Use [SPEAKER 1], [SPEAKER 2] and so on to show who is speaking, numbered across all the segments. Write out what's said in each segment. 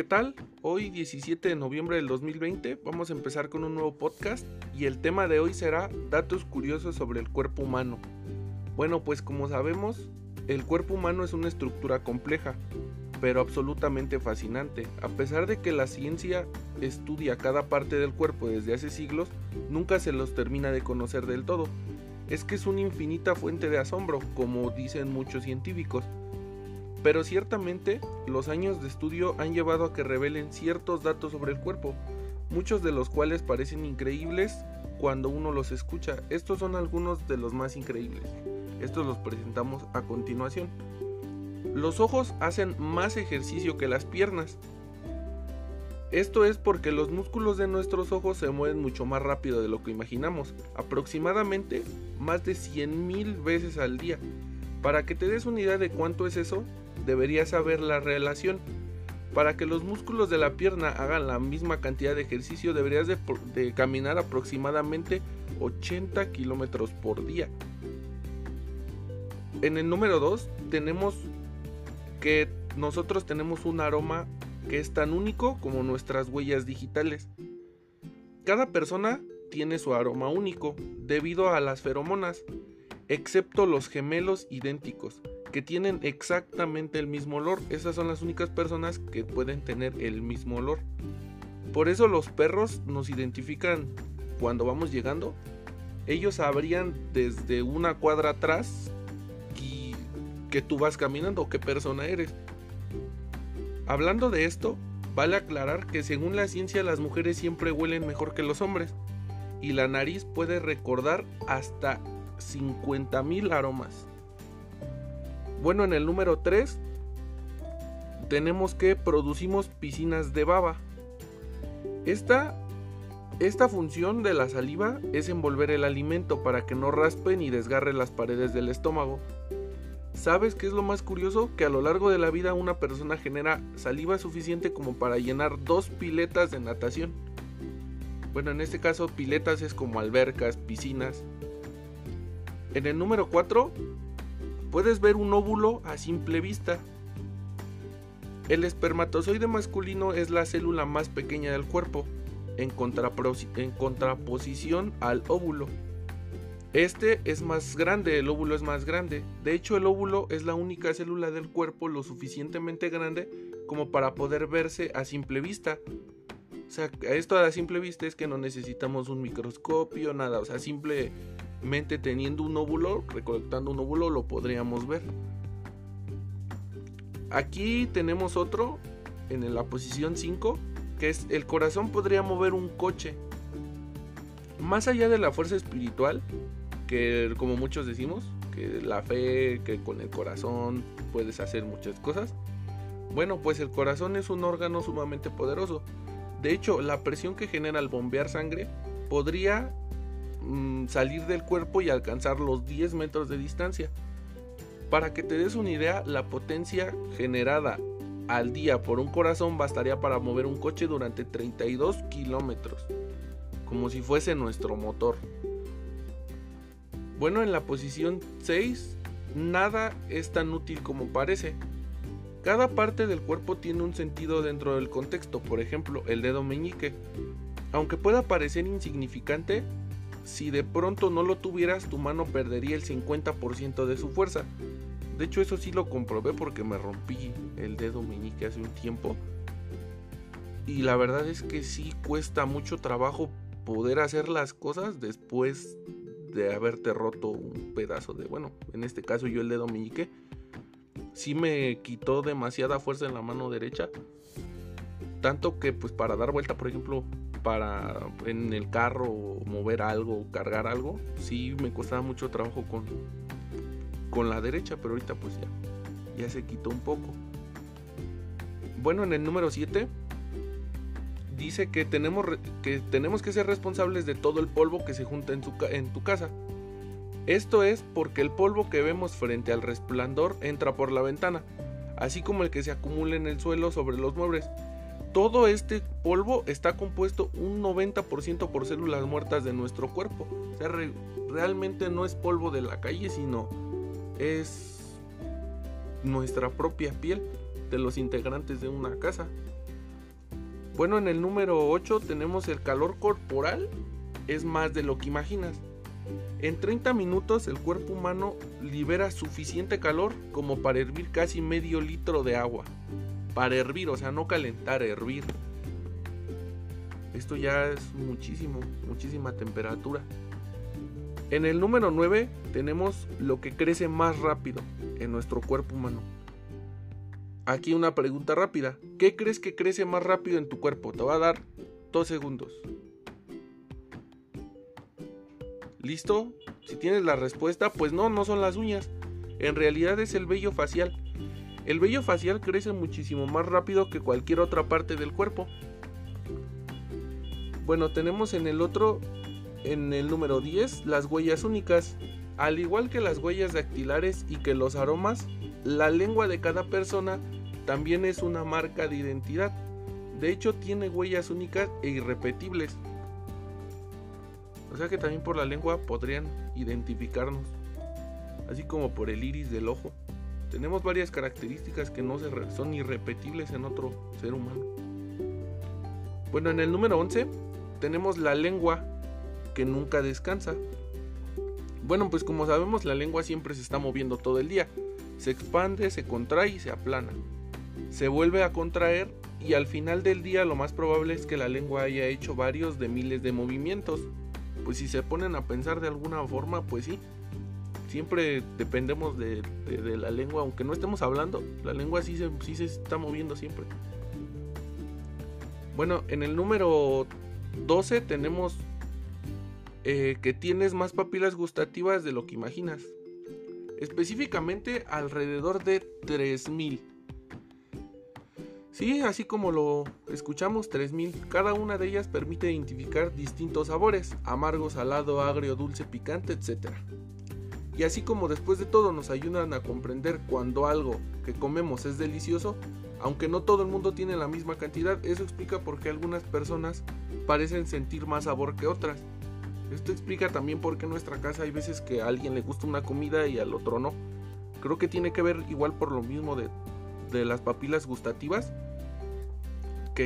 [SPEAKER 1] ¿qué tal? Hoy 17 de noviembre del 2020 vamos a empezar con un nuevo podcast y el tema de hoy será datos curiosos sobre el cuerpo humano. Bueno, pues como sabemos, el cuerpo humano es una estructura compleja, pero absolutamente fascinante. A pesar de que la ciencia estudia cada parte del cuerpo desde hace siglos, nunca se los termina de conocer del todo. Es que es una infinita fuente de asombro, como dicen muchos científicos. Pero ciertamente los años de estudio han llevado a que revelen ciertos datos sobre el cuerpo, muchos de los cuales parecen increíbles cuando uno los escucha. Estos son algunos de los más increíbles. Estos los presentamos a continuación. Los ojos hacen más ejercicio que las piernas. Esto es porque los músculos de nuestros ojos se mueven mucho más rápido de lo que imaginamos, aproximadamente más de 100.000 veces al día. Para que te des una idea de cuánto es eso, deberías saber la relación. Para que los músculos de la pierna hagan la misma cantidad de ejercicio, deberías de, caminar aproximadamente 80 kilómetros por día. En el número 2 tenemos que nosotros tenemos un aroma que es tan único como nuestras huellas digitales. Cada persona tiene su aroma único debido a las feromonas, excepto los gemelos idénticos, que tienen exactamente el mismo olor. Esas son las únicas personas que pueden tener el mismo olor. Por eso los perros nos identifican cuando vamos llegando. Ellos sabrían desde una cuadra atrás que tú vas caminando, qué persona eres. Hablando de esto, vale aclarar que según la ciencia las mujeres siempre huelen mejor que los hombres y la nariz puede recordar hasta 50.000 aromas. Bueno, en el número 3 tenemos que producimos piscinas de baba. Esta, esta función de la saliva es envolver el alimento para que no raspe ni desgarre las paredes del estómago. ¿Sabes qué es lo más curioso? Que a lo largo de la vida una persona genera saliva suficiente como para llenar dos piletas de natación. Bueno, en este caso piletas es como albercas, piscinas. En el número 4 puedes ver un óvulo a simple vista. El espermatozoide masculino es la célula más pequeña del cuerpo, en, contraposición al óvulo. Este es más grande, el óvulo es más grande. De hecho, el óvulo es la única célula del cuerpo lo suficientemente grande como para poder verse a simple vista. O sea, esto a simple vista es que no necesitamos un microscopio, nada. O sea, teniendo un óvulo, recolectando un óvulo, lo podríamos ver. Aquí tenemos otro, en la posición 5, que es el corazón podría mover un coche. Más allá de la fuerza espiritual, que como muchos decimos, que la fe, que con el corazón puedes hacer muchas cosas. Bueno, pues el corazón es un órgano sumamente poderoso. De hecho, la presión que genera al bombear sangre podría mm, salir del cuerpo y alcanzar los 10 metros de distancia. Para que te des una idea, la potencia generada al día por un corazón bastaría para mover un coche durante 32 kilómetros, como si fuese nuestro motor. Bueno, en la posición 6, nada es tan útil como parece. Cada parte del cuerpo tiene un sentido dentro del contexto, por ejemplo, el dedo meñique. Aunque pueda parecer insignificante, si de pronto no lo tuvieras, tu mano perdería el 50% de su fuerza. De hecho, eso sí lo comprobé porque me rompí el dedo meñique hace un tiempo. Y la verdad es que sí cuesta mucho trabajo poder hacer las cosas después de haberte roto un pedazo de, bueno, en este caso yo el dedo meñique, sí me quitó demasiada fuerza en la mano derecha. Tanto que pues para dar vuelta, por ejemplo, para en el carro mover algo, cargar algo, sí me costaba mucho trabajo con, con la derecha, pero ahorita pues ya, ya se quitó un poco. Bueno, en el número 7 dice que tenemos, que tenemos que ser responsables de todo el polvo que se junta en en tu casa. Esto es porque el polvo que vemos frente al resplandor entra por la ventana, así como el que se acumula en el suelo sobre los muebles. Todo este polvo está compuesto un 90% por células muertas de nuestro cuerpo. O sea, realmente no es polvo de la calle, sino es nuestra propia piel de los integrantes de una casa. Bueno, en el número 8 tenemos el calor corporal, es más de lo que imaginas. En 30 minutos el cuerpo humano libera suficiente calor como para hervir casi medio litro de agua. Para hervir, o sea, no calentar, hervir. Esto ya es muchísimo, muchísima temperatura. En el número 9 tenemos lo que crece más rápido en nuestro cuerpo humano. Aquí una pregunta rápida. ¿Qué crees que crece más rápido en tu cuerpo? Te va a dar dos segundos. ¿Listo? Si tienes la respuesta, pues no, no son las uñas. En realidad es el vello facial. El vello facial crece muchísimo más rápido que cualquier otra parte del cuerpo. Bueno, tenemos en el otro, en el número 10, las huellas únicas. Al igual que las huellas dactilares y que los aromas, la lengua de cada persona también es una marca de identidad. De hecho, tiene huellas únicas e irrepetibles. O sea que también por la lengua podrían identificarnos, así como por el iris del ojo. Tenemos varias características que no son irrepetibles en otro ser humano. Bueno, en el número 11 tenemos la lengua que nunca descansa. Bueno, pues como sabemos la lengua siempre se está moviendo todo el día. Se expande, se contrae y se aplana. Se vuelve a contraer y al final del día lo más probable es que la lengua haya hecho varios de miles de movimientos pues si se ponen a pensar de alguna forma, pues sí, siempre dependemos de, la lengua, aunque no estemos hablando, la lengua sí se, está moviendo siempre. Bueno, en el número 12 tenemos eh, que tienes más papilas gustativas de lo que imaginas. Específicamente alrededor de 3000. Sí, así como lo escuchamos, 3000. Cada una de ellas permite identificar distintos sabores, amargo, salado, agrio, dulce, picante, etc. Y así como después de todo nos ayudan a comprender cuando algo que comemos es delicioso, aunque no todo el mundo tiene la misma cantidad, eso explica por qué algunas personas parecen sentir más sabor que otras. Esto explica también por qué en nuestra casa hay veces que a alguien le gusta una comida y al otro no. Creo que tiene que ver igual por lo mismo de, de las papilas gustativas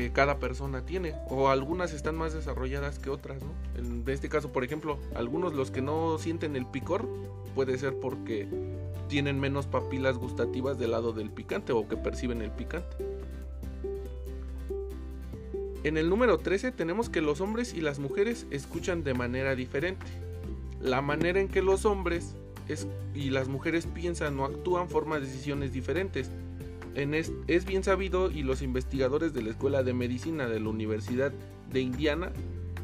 [SPEAKER 1] que cada persona tiene o algunas están más desarrolladas que otras. En este caso, por ejemplo, algunos los que no sienten el picor puede ser porque tienen menos papilas gustativas del lado del picante o que perciben el picante. En el número 13 tenemos que los hombres y las mujeres escuchan de manera diferente. La manera en que los hombres y las mujeres piensan o actúan forma decisiones diferentes es, bien sabido y los investigadores de la Escuela de Medicina de la Universidad de Indiana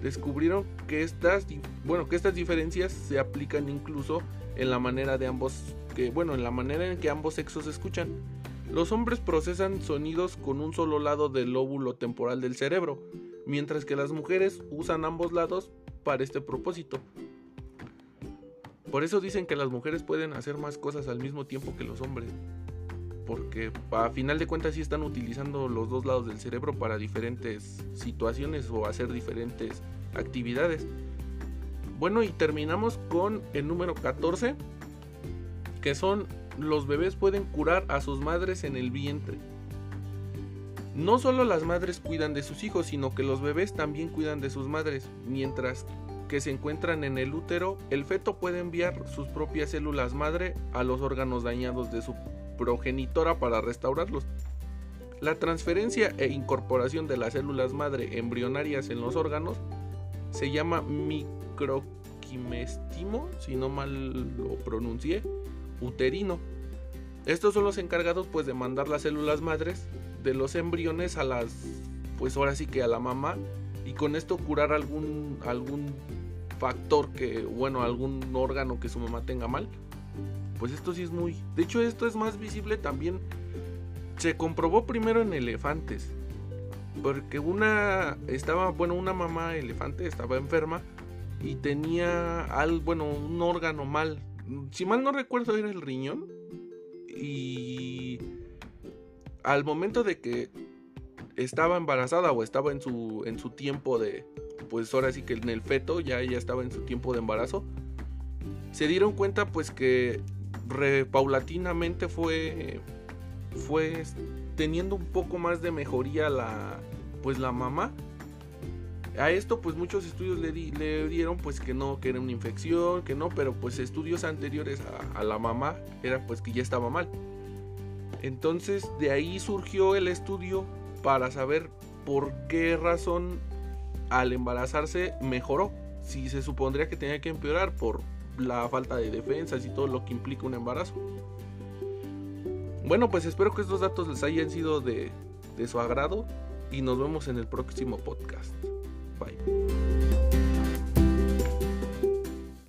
[SPEAKER 1] descubrieron que estas, bueno, que estas diferencias se aplican incluso en la manera de ambos, que, bueno, en la manera en que ambos sexos escuchan. Los hombres procesan sonidos con un solo lado del lóbulo temporal del cerebro, mientras que las mujeres usan ambos lados para este propósito. Por eso dicen que las mujeres pueden hacer más cosas al mismo tiempo que los hombres porque a final de cuentas sí están utilizando los dos lados del cerebro para diferentes situaciones o hacer diferentes actividades. Bueno, y terminamos con el número 14, que son los bebés pueden curar a sus madres en el vientre. No solo las madres cuidan de sus hijos, sino que los bebés también cuidan de sus madres. Mientras que se encuentran en el útero, el feto puede enviar sus propias células madre a los órganos dañados de su progenitora para restaurarlos. La transferencia e incorporación de las células madre embrionarias en los órganos se llama microquimestimo, si no mal lo pronuncié, uterino. Estos son los encargados pues de mandar las células madres de los embriones a las pues ahora sí que a la mamá y con esto curar algún algún factor que bueno, algún órgano que su mamá tenga mal pues esto sí es muy... De hecho, esto es más visible también. Se comprobó primero en elefantes. Porque una estaba, bueno, una mamá elefante estaba enferma y tenía al, bueno, un órgano mal. Si mal no recuerdo era el riñón. Y al momento de que estaba embarazada o estaba en su en su tiempo de pues ahora sí que en el feto ya ella estaba en su tiempo de embarazo se dieron cuenta pues que paulatinamente fue, fue teniendo un poco más de mejoría la, pues la mamá. A esto pues muchos estudios le, le dieron pues que no, que era una infección, que no, pero pues estudios anteriores a, a la mamá era pues que ya estaba mal. Entonces de ahí surgió el estudio para saber por qué razón al embarazarse mejoró. Si se supondría que tenía que empeorar por la falta de defensas y todo lo que implica un embarazo. Bueno, pues espero que estos datos les hayan sido de, de su agrado y nos vemos en el próximo podcast. Bye.